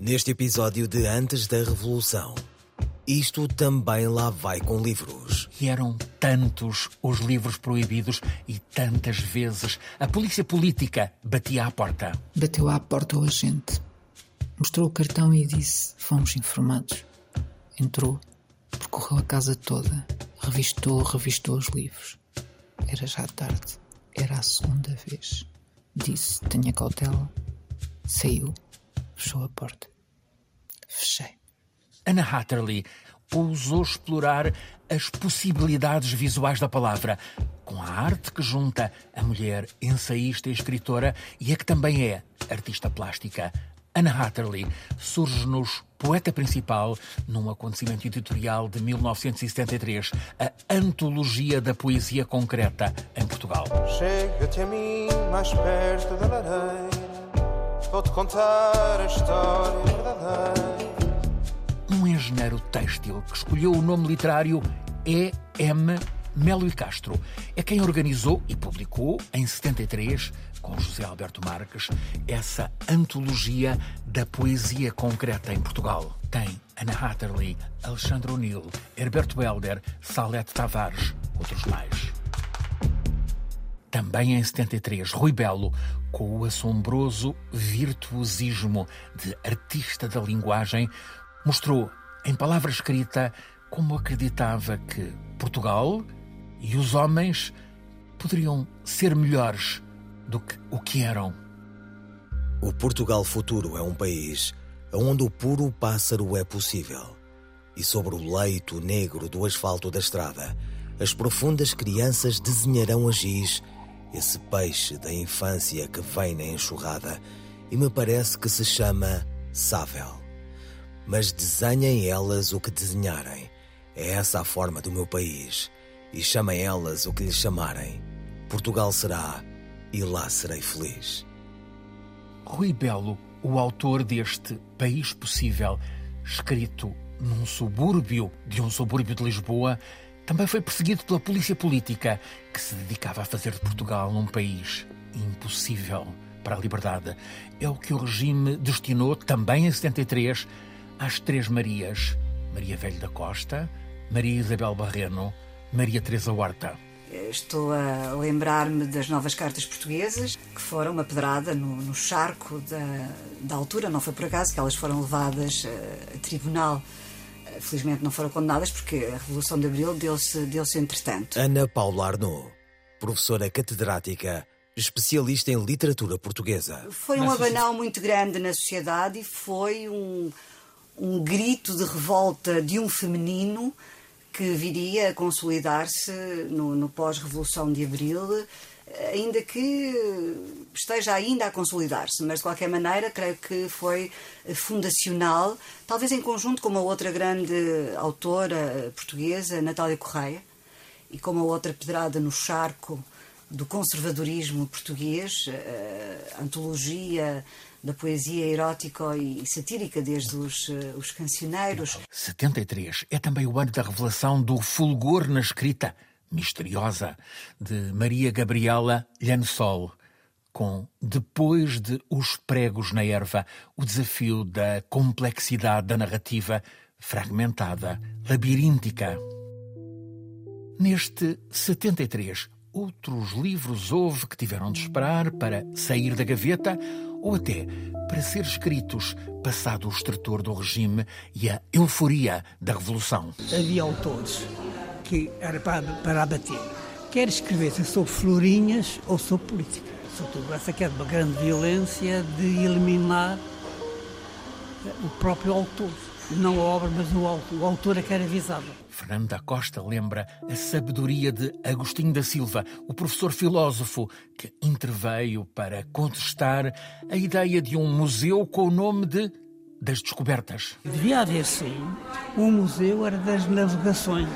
Neste episódio de Antes da Revolução, isto também lá vai com livros. E eram tantos os livros proibidos e tantas vezes a polícia política batia à porta. Bateu à porta o agente. Mostrou o cartão e disse: Fomos informados. Entrou, percorreu a casa toda, revistou, revistou os livros. Era já tarde. Era a segunda vez. Disse: Tenha cautela. Saiu, fechou a porta. Fechei. Anna Hatterley ousou explorar as possibilidades visuais da palavra, com a arte que junta a mulher ensaísta e escritora e a que também é artista plástica. Anna Hatterley surge-nos poeta principal num acontecimento editorial de 1973, a Antologia da Poesia Concreta em Portugal. Chega-te a mim mais perto da lareira, vou-te contar a história verdadeira. Um engenheiro têxtil que escolheu o nome literário E.M. Melo e Castro é quem organizou e publicou, em 73, com José Alberto Marques, essa antologia da poesia concreta em Portugal. Tem Anna Hatterley, Alexandre O'Neill, Herberto Helder, Salete Tavares, outros mais. Também em 73, Rui Belo, com o assombroso virtuosismo de artista da linguagem, mostrou em palavra escrita como acreditava que Portugal e os homens poderiam ser melhores do que o que eram. O Portugal futuro é um país onde o puro pássaro é possível. E sobre o leito negro do asfalto da estrada, as profundas crianças desenharão a giz esse peixe da infância que vem na enxurrada e me parece que se chama Sável. Mas desenhem elas o que desenharem. É essa a forma do meu país. E chamem elas o que lhe chamarem. Portugal será e lá serei feliz. Rui Belo, o autor deste País Possível, escrito num subúrbio de um subúrbio de Lisboa, também foi perseguido pela polícia política, que se dedicava a fazer de Portugal um país impossível para a liberdade. É o que o regime destinou, também em 73, às Três Marias: Maria Velho da Costa, Maria Isabel Barreno, Maria Teresa Horta. Estou a lembrar-me das novas cartas portuguesas, que foram uma pedrada no, no charco da, da, altura. Não foi por acaso que elas foram levadas uh, a tribunal. Felizmente não foram condenadas, porque a Revolução de Abril deu-se deu entretanto. Ana Paula Arnaud, professora catedrática, especialista em literatura portuguesa. Foi um abanão muito grande na sociedade e foi um, um grito de revolta de um feminino que viria a consolidar-se no, no pós-Revolução de Abril, ainda que esteja ainda a consolidar-se, mas de qualquer maneira creio que foi fundacional, talvez em conjunto com uma outra grande autora portuguesa, Natália Correia, e com uma outra pedrada no charco do conservadorismo português, a antologia da poesia erótica e satírica desde os, eh, os cancioneiros. 73 é também o ano da revelação do fulgor na escrita misteriosa de Maria Gabriela Llansol, com Depois de Os Pregos na Erva, o desafio da complexidade da narrativa fragmentada, labiríntica. Neste 73, outros livros houve que tiveram de esperar para sair da gaveta ou até para ser escritos passado o estertor do regime e a euforia da revolução. Havia autores que era para, para abater, quer escrevessem sobre florinhas ou sobre política. Sobretudo essa que é de uma grande violência de eliminar o próprio autor. Não a obra, mas o autor, o autor é que era visado. Fernando da Costa lembra a sabedoria de Agostinho da Silva, o professor filósofo que interveio para contestar a ideia de um museu com o nome de das descobertas. Devia haver sim. O museu era das navegações.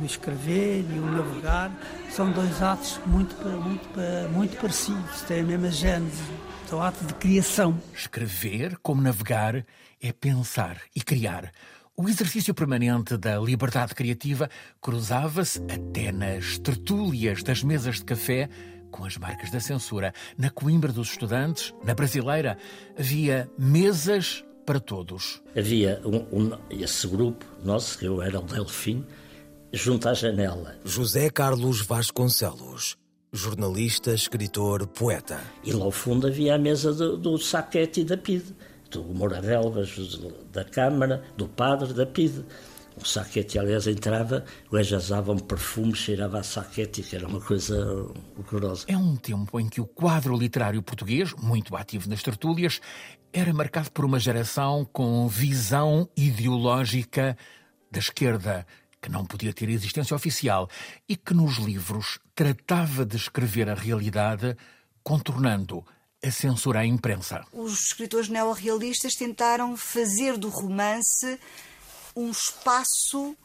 O escrever e o navegar são dois atos muito, muito, muito parecidos, têm a mesma gênese. São atos de criação. Escrever, como navegar, é pensar e criar. O exercício permanente da liberdade criativa cruzava-se até nas tertúlias das mesas de café com as marcas da censura. Na Coimbra dos Estudantes, na Brasileira, havia mesas para todos. Havia um, um, esse grupo nosso, que eu era o Delfim, junto à janela. José Carlos Vasconcelos, jornalista, escritor, poeta. E lá ao fundo havia a mesa do, do Saquete e da PIDE, do Moradelvas, da Câmara, do Padre, da PIDE. O saquete, aliás, entrava, o um perfume, cheirava a saquete, que era uma coisa horrorosa. É um tempo em que o quadro literário português, muito ativo nas tertúlias, era marcado por uma geração com visão ideológica da esquerda, que não podia ter existência oficial e que nos livros tratava de escrever a realidade contornando a censura à imprensa. Os escritores neorrealistas tentaram fazer do romance um espaço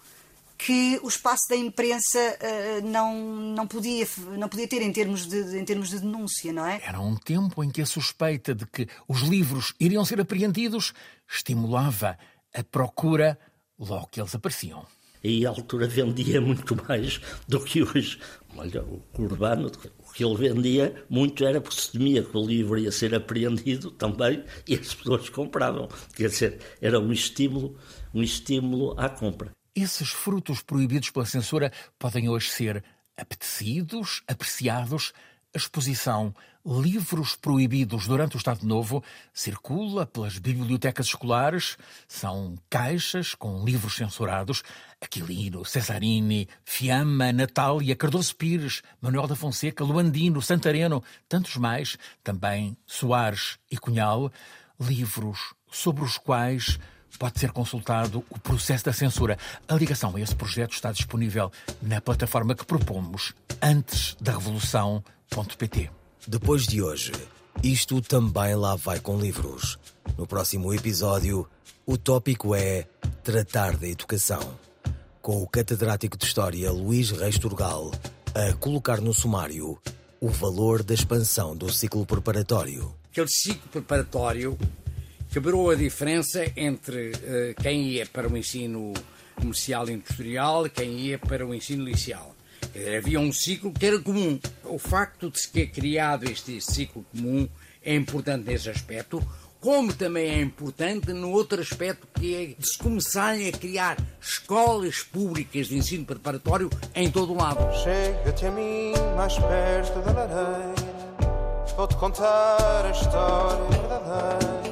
que o espaço da imprensa uh, não, não, podia, não podia ter em termos, de, em termos de denúncia, não é? Era um tempo em que a suspeita de que os livros iriam ser apreendidos estimulava a procura logo que eles apareciam. E a altura vendia muito mais do que hoje. Olha, o Urbano, o que ele vendia muito era porque se temia que o livro ia ser apreendido também e as pessoas compravam. Quer dizer, era um estímulo um estímulo à compra. Esses frutos proibidos pela censura podem hoje ser apetecidos, apreciados. A exposição Livros Proibidos durante o Estado Novo circula pelas bibliotecas escolares. São caixas com livros censurados. Aquilino, Cesarini, Fiamma, Natália, Cardoso Pires, Manuel da Fonseca, Luandino, Santareno, tantos mais, também Soares e Cunhal. Livros sobre os quais pode ser consultado o processo da censura. A ligação a esse projeto está disponível na plataforma que propomos, antes da Depois de hoje, isto também lá vai com livros. No próximo episódio, o tópico é Tratar da Educação, com o catedrático de História Luís Reis Turgal a colocar no sumário o valor da expansão do ciclo preparatório. Aquele ciclo preparatório quebrou a diferença entre uh, quem ia para o ensino comercial e industrial e quem ia para o ensino liceal. Havia um ciclo que era comum. O facto de se ter criado este ciclo comum é importante nesse aspecto, como também é importante no outro aspecto que é de se começarem a criar escolas públicas de ensino preparatório em todo o lado. Chega-te a mim mais perto da lareira, vou-te contar a história verdadeira